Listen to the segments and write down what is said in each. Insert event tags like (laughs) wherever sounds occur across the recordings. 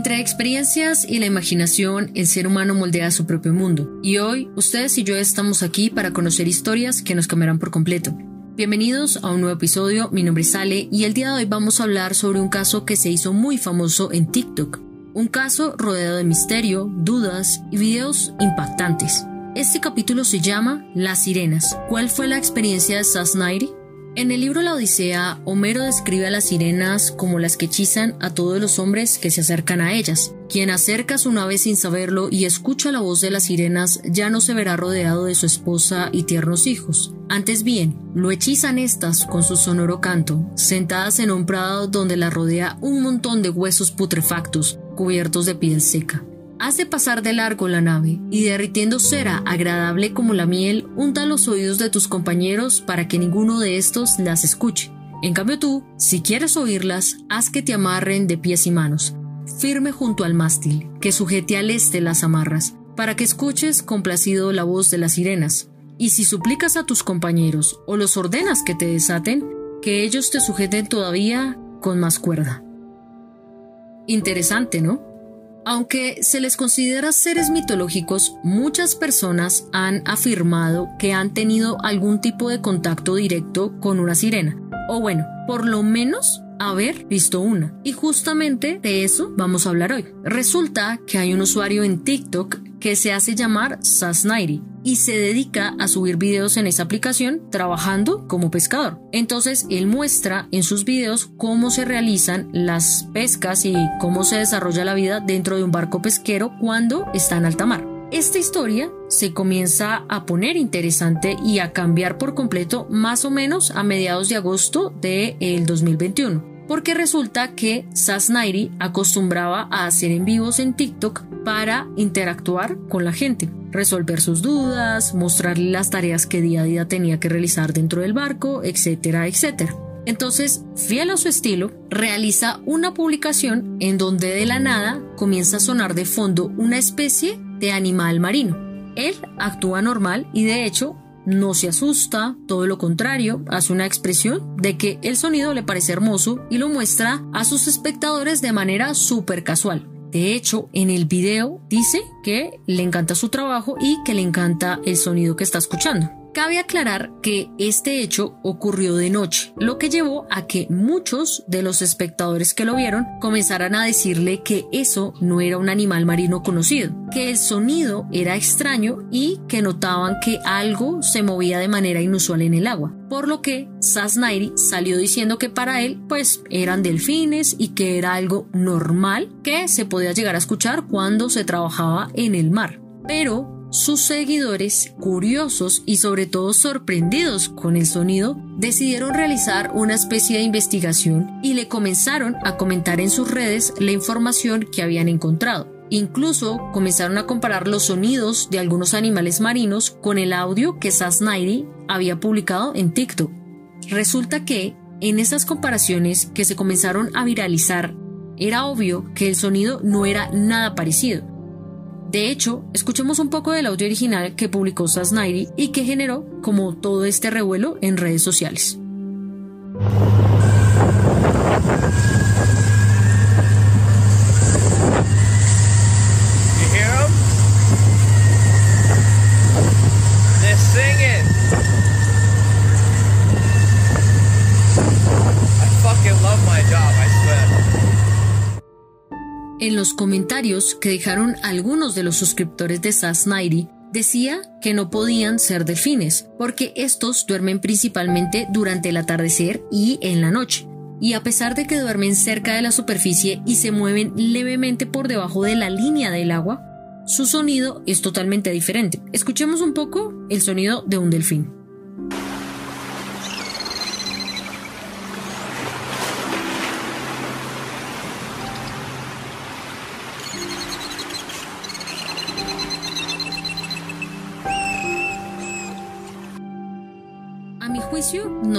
Entre experiencias y la imaginación, el ser humano moldea su propio mundo. Y hoy, ustedes y yo estamos aquí para conocer historias que nos cambiarán por completo. Bienvenidos a un nuevo episodio, mi nombre es Ale y el día de hoy vamos a hablar sobre un caso que se hizo muy famoso en TikTok. Un caso rodeado de misterio, dudas y videos impactantes. Este capítulo se llama Las Sirenas. ¿Cuál fue la experiencia de Sass en el libro La Odisea, Homero describe a las sirenas como las que hechizan a todos los hombres que se acercan a ellas. Quien acerca su nave sin saberlo y escucha la voz de las sirenas ya no se verá rodeado de su esposa y tiernos hijos. Antes bien, lo hechizan estas con su sonoro canto, sentadas en un prado donde la rodea un montón de huesos putrefactos cubiertos de piel seca. Hace pasar de largo la nave y derritiendo cera agradable como la miel, unta los oídos de tus compañeros para que ninguno de estos las escuche. En cambio tú, si quieres oírlas, haz que te amarren de pies y manos, firme junto al mástil, que sujete al este las amarras, para que escuches complacido la voz de las sirenas. Y si suplicas a tus compañeros o los ordenas que te desaten, que ellos te sujeten todavía con más cuerda. Interesante, ¿no? Aunque se les considera seres mitológicos, muchas personas han afirmado que han tenido algún tipo de contacto directo con una sirena. O bueno, por lo menos haber visto una. Y justamente de eso vamos a hablar hoy. Resulta que hay un usuario en TikTok que se hace llamar Sasnairi y se dedica a subir videos en esa aplicación trabajando como pescador. Entonces él muestra en sus videos cómo se realizan las pescas y cómo se desarrolla la vida dentro de un barco pesquero cuando está en alta mar. Esta historia se comienza a poner interesante y a cambiar por completo más o menos a mediados de agosto del de 2021 porque resulta que Sasnairi acostumbraba a hacer en vivos en TikTok para interactuar con la gente, resolver sus dudas, mostrarle las tareas que día a día tenía que realizar dentro del barco, etcétera, etcétera. Entonces, fiel a su estilo, realiza una publicación en donde de la nada comienza a sonar de fondo una especie de animal marino. Él actúa normal y de hecho no se asusta, todo lo contrario, hace una expresión de que el sonido le parece hermoso y lo muestra a sus espectadores de manera súper casual. De hecho, en el video dice que le encanta su trabajo y que le encanta el sonido que está escuchando. Cabe aclarar que este hecho ocurrió de noche, lo que llevó a que muchos de los espectadores que lo vieron comenzaran a decirle que eso no era un animal marino conocido, que el sonido era extraño y que notaban que algo se movía de manera inusual en el agua, por lo que Sasnairi salió diciendo que para él pues eran delfines y que era algo normal que se podía llegar a escuchar cuando se trabajaba en el mar. Pero sus seguidores, curiosos y sobre todo sorprendidos con el sonido, decidieron realizar una especie de investigación y le comenzaron a comentar en sus redes la información que habían encontrado. Incluso comenzaron a comparar los sonidos de algunos animales marinos con el audio que Sasnairi había publicado en TikTok. Resulta que, en esas comparaciones que se comenzaron a viralizar, era obvio que el sonido no era nada parecido. De hecho, escuchemos un poco del audio original que publicó Sasnairi y que generó como todo este revuelo en redes sociales. En los comentarios que dejaron algunos de los suscriptores de SAS decía que no podían ser delfines, porque estos duermen principalmente durante el atardecer y en la noche. Y a pesar de que duermen cerca de la superficie y se mueven levemente por debajo de la línea del agua, su sonido es totalmente diferente. Escuchemos un poco el sonido de un delfín.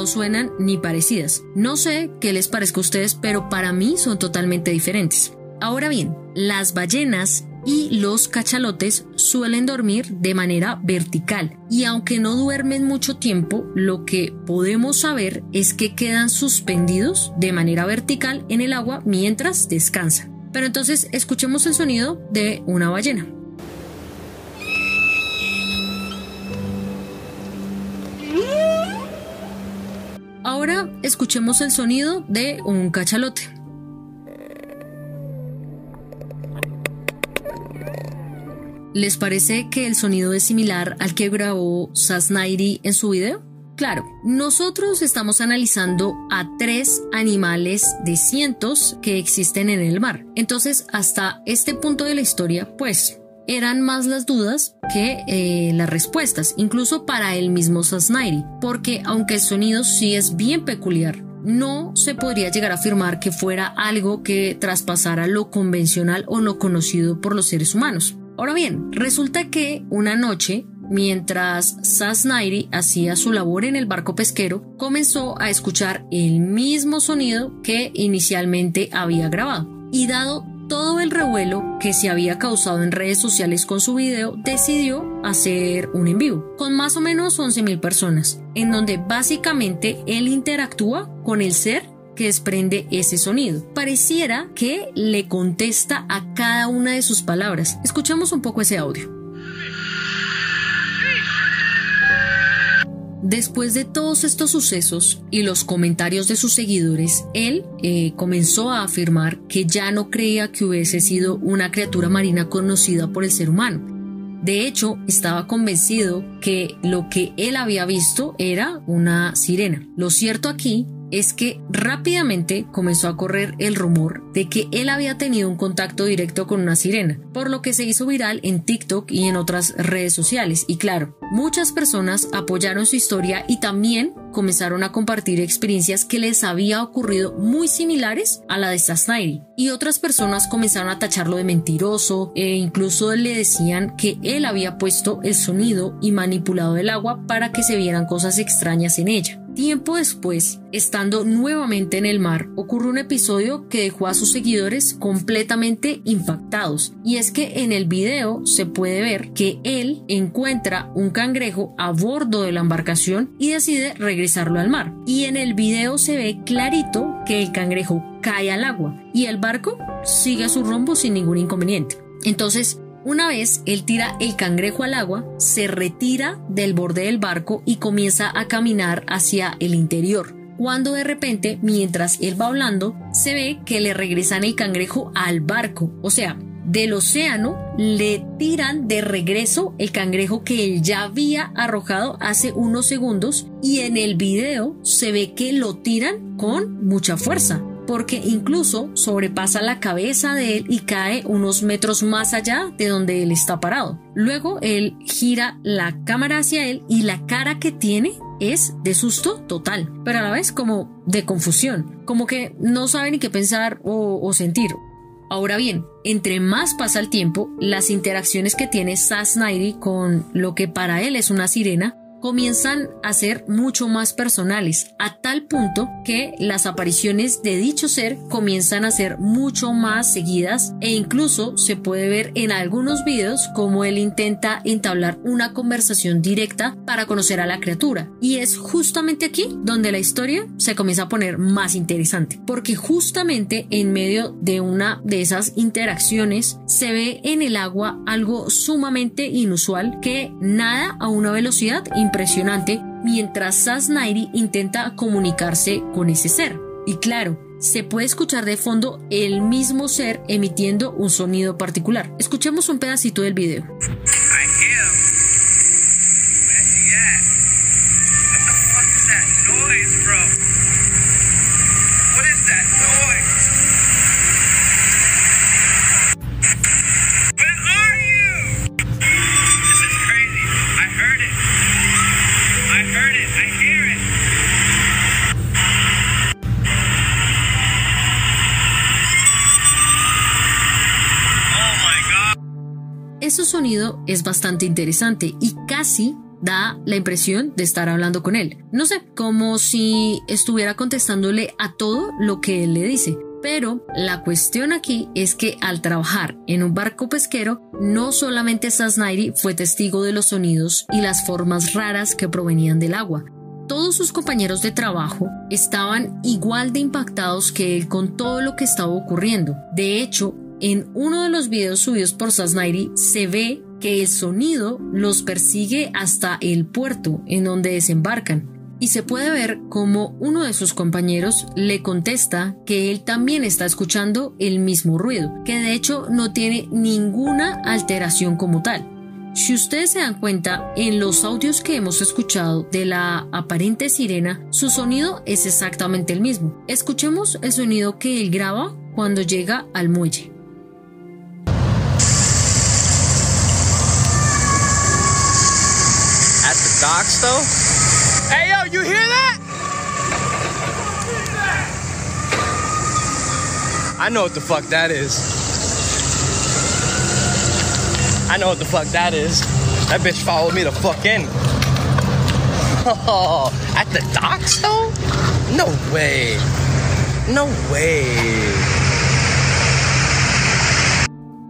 No suenan ni parecidas. No sé qué les parezca a ustedes, pero para mí son totalmente diferentes. Ahora bien, las ballenas y los cachalotes suelen dormir de manera vertical y aunque no duermen mucho tiempo, lo que podemos saber es que quedan suspendidos de manera vertical en el agua mientras descansan. Pero entonces escuchemos el sonido de una ballena. Ahora escuchemos el sonido de un cachalote. ¿Les parece que el sonido es similar al que grabó Sasnairi en su video? Claro, nosotros estamos analizando a tres animales de cientos que existen en el mar. Entonces, hasta este punto de la historia, pues, eran más las dudas que eh, las respuestas, incluso para el mismo Sasnairi, porque aunque el sonido sí es bien peculiar, no se podría llegar a afirmar que fuera algo que traspasara lo convencional o lo conocido por los seres humanos. Ahora bien, resulta que una noche Mientras Sasnairi hacía su labor en el barco pesquero, comenzó a escuchar el mismo sonido que inicialmente había grabado. Y dado todo el revuelo que se había causado en redes sociales con su video, decidió hacer un en vivo con más o menos 11.000 personas, en donde básicamente él interactúa con el ser que desprende ese sonido. Pareciera que le contesta a cada una de sus palabras. Escuchamos un poco ese audio. Después de todos estos sucesos y los comentarios de sus seguidores, él eh, comenzó a afirmar que ya no creía que hubiese sido una criatura marina conocida por el ser humano. De hecho, estaba convencido que lo que él había visto era una sirena. Lo cierto aquí es que rápidamente comenzó a correr el rumor de que él había tenido un contacto directo con una sirena, por lo que se hizo viral en TikTok y en otras redes sociales. Y claro, muchas personas apoyaron su historia y también comenzaron a compartir experiencias que les había ocurrido muy similares a la de Sasnairi. Y otras personas comenzaron a tacharlo de mentiroso e incluso le decían que él había puesto el sonido y manipulado el agua para que se vieran cosas extrañas en ella. Tiempo después, estando nuevamente en el mar, ocurrió un episodio que dejó a sus seguidores completamente impactados. Y es que en el video se puede ver que él encuentra un cangrejo a bordo de la embarcación y decide regresarlo al mar. Y en el video se ve clarito que el cangrejo cae al agua y el barco sigue su rumbo sin ningún inconveniente. Entonces, una vez él tira el cangrejo al agua, se retira del borde del barco y comienza a caminar hacia el interior. Cuando de repente, mientras él va hablando, se ve que le regresan el cangrejo al barco. O sea, del océano le tiran de regreso el cangrejo que él ya había arrojado hace unos segundos y en el video se ve que lo tiran con mucha fuerza porque incluso sobrepasa la cabeza de él y cae unos metros más allá de donde él está parado. Luego él gira la cámara hacia él y la cara que tiene es de susto total, pero a la vez como de confusión, como que no sabe ni qué pensar o, sentir. Ahora bien, entre más pasa el tiempo, las interacciones que tiene Sass con lo que para él es una sirena comienzan a ser mucho más personales, a tal punto que las apariciones de dicho ser comienzan a ser mucho más seguidas e incluso se puede ver en algunos videos como él intenta entablar una conversación directa para conocer a la criatura. Y es justamente aquí donde la historia se comienza a poner más interesante, porque justamente en medio de una de esas interacciones se ve en el agua algo sumamente inusual que nada a una velocidad impresionante mientras Sasnairi intenta comunicarse con ese ser. Y claro, se puede escuchar de fondo el mismo ser emitiendo un sonido particular. Escuchemos un pedacito del video. Es bastante interesante y casi da la impresión de estar hablando con él. No sé, como si estuviera contestándole a todo lo que él le dice. Pero la cuestión aquí es que al trabajar en un barco pesquero, no solamente Sasnairi fue testigo de los sonidos y las formas raras que provenían del agua. Todos sus compañeros de trabajo estaban igual de impactados que él con todo lo que estaba ocurriendo. De hecho, en uno de los videos subidos por Sasnairi se ve que el sonido los persigue hasta el puerto en donde desembarcan y se puede ver como uno de sus compañeros le contesta que él también está escuchando el mismo ruido, que de hecho no tiene ninguna alteración como tal. Si ustedes se dan cuenta, en los audios que hemos escuchado de la aparente sirena, su sonido es exactamente el mismo. Escuchemos el sonido que él graba cuando llega al muelle. Hey, yo, you hear that? I know what the fuck that is. I know what the fuck that is. That bitch followed me the fuck in. Oh, (laughs) at the docks though? No way. No way.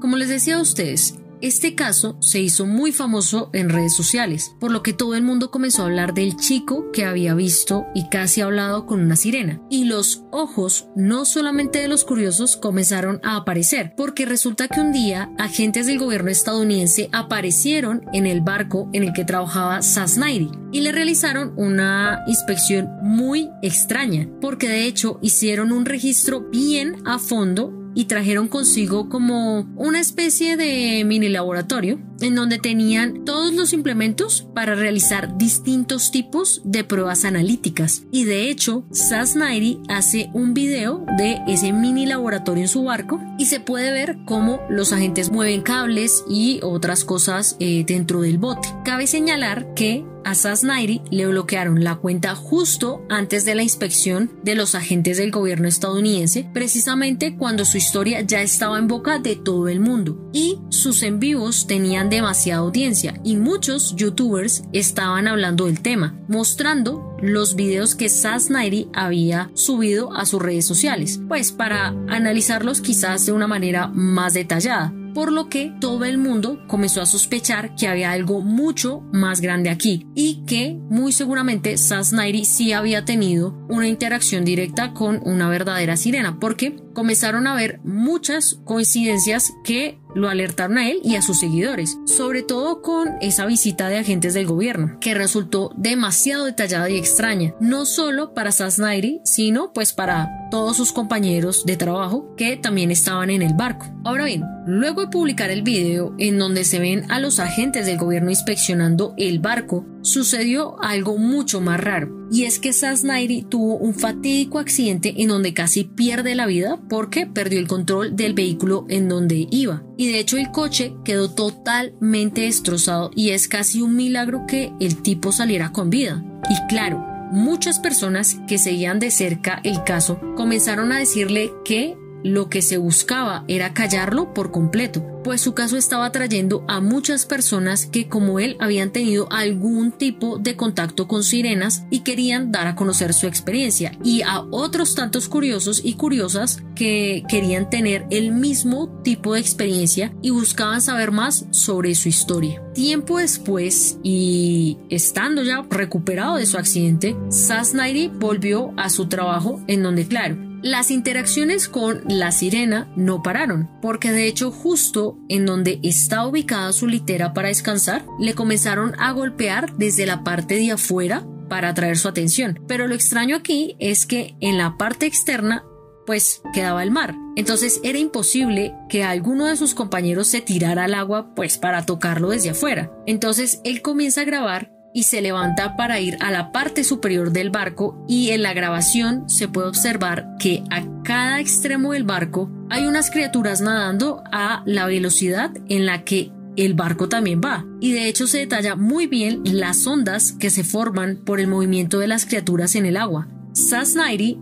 Como les decía a ustedes, Este caso se hizo muy famoso en redes sociales, por lo que todo el mundo comenzó a hablar del chico que había visto y casi hablado con una sirena. Y los ojos, no solamente de los curiosos, comenzaron a aparecer, porque resulta que un día agentes del gobierno estadounidense aparecieron en el barco en el que trabajaba Sasnairi y le realizaron una inspección muy extraña, porque de hecho hicieron un registro bien a fondo y trajeron consigo como una especie de mini laboratorio en donde tenían todos los implementos para realizar distintos tipos de pruebas analíticas. Y de hecho, Sas Nairi hace un video de ese mini laboratorio en su barco y se puede ver cómo los agentes mueven cables y otras cosas eh, dentro del bote. Cabe señalar que a Nairi le bloquearon la cuenta justo antes de la inspección de los agentes del gobierno estadounidense, precisamente cuando su historia ya estaba en boca de todo el mundo y sus en vivos tenían demasiada audiencia y muchos youtubers estaban hablando del tema, mostrando los videos que Nairi había subido a sus redes sociales, pues para analizarlos quizás de una manera más detallada por lo que todo el mundo comenzó a sospechar que había algo mucho más grande aquí y que muy seguramente Sas Nairi sí había tenido una interacción directa con una verdadera sirena, porque comenzaron a ver muchas coincidencias que lo alertaron a él y a sus seguidores, sobre todo con esa visita de agentes del gobierno, que resultó demasiado detallada y extraña, no solo para Sasnairi, sino pues para todos sus compañeros de trabajo que también estaban en el barco. Ahora bien, luego de publicar el video en donde se ven a los agentes del gobierno inspeccionando el barco, sucedió algo mucho más raro, y es que Sasnairi tuvo un fatídico accidente en donde casi pierde la vida porque perdió el control del vehículo en donde iba. Y de hecho el coche quedó totalmente destrozado y es casi un milagro que el tipo saliera con vida. Y claro, muchas personas que seguían de cerca el caso comenzaron a decirle que lo que se buscaba era callarlo por completo, pues su caso estaba trayendo a muchas personas que como él habían tenido algún tipo de contacto con sirenas y querían dar a conocer su experiencia y a otros tantos curiosos y curiosas que querían tener el mismo tipo de experiencia y buscaban saber más sobre su historia. Tiempo después y estando ya recuperado de su accidente, Sass volvió a su trabajo en donde claro, las interacciones con la sirena no pararon, porque de hecho justo en donde está ubicada su litera para descansar, le comenzaron a golpear desde la parte de afuera para atraer su atención. Pero lo extraño aquí es que en la parte externa pues quedaba el mar. Entonces era imposible que alguno de sus compañeros se tirara al agua pues para tocarlo desde afuera. Entonces él comienza a grabar y se levanta para ir a la parte superior del barco y en la grabación se puede observar que a cada extremo del barco hay unas criaturas nadando a la velocidad en la que el barco también va. Y de hecho se detalla muy bien las ondas que se forman por el movimiento de las criaturas en el agua. Sass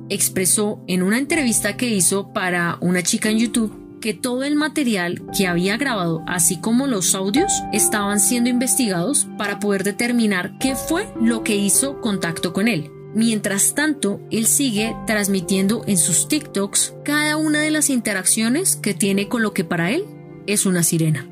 expresó en una entrevista que hizo para una chica en YouTube que todo el material que había grabado, así como los audios, estaban siendo investigados para poder determinar qué fue lo que hizo contacto con él. Mientras tanto, él sigue transmitiendo en sus TikToks cada una de las interacciones que tiene con lo que para él es una sirena.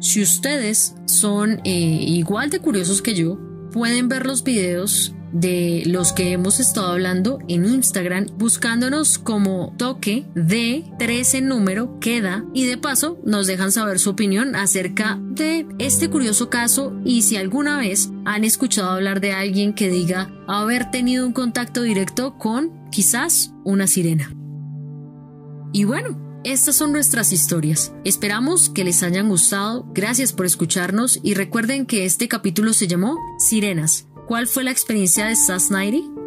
Si ustedes son eh, igual de curiosos que yo, pueden ver los videos de los que hemos estado hablando en Instagram, buscándonos como toque de 13 número queda y de paso nos dejan saber su opinión acerca de este curioso caso y si alguna vez han escuchado hablar de alguien que diga haber tenido un contacto directo con quizás una sirena. Y bueno, estas son nuestras historias. Esperamos que les hayan gustado. Gracias por escucharnos y recuerden que este capítulo se llamó Sirenas. ¿Cuál fue la experiencia de Sass Nighty?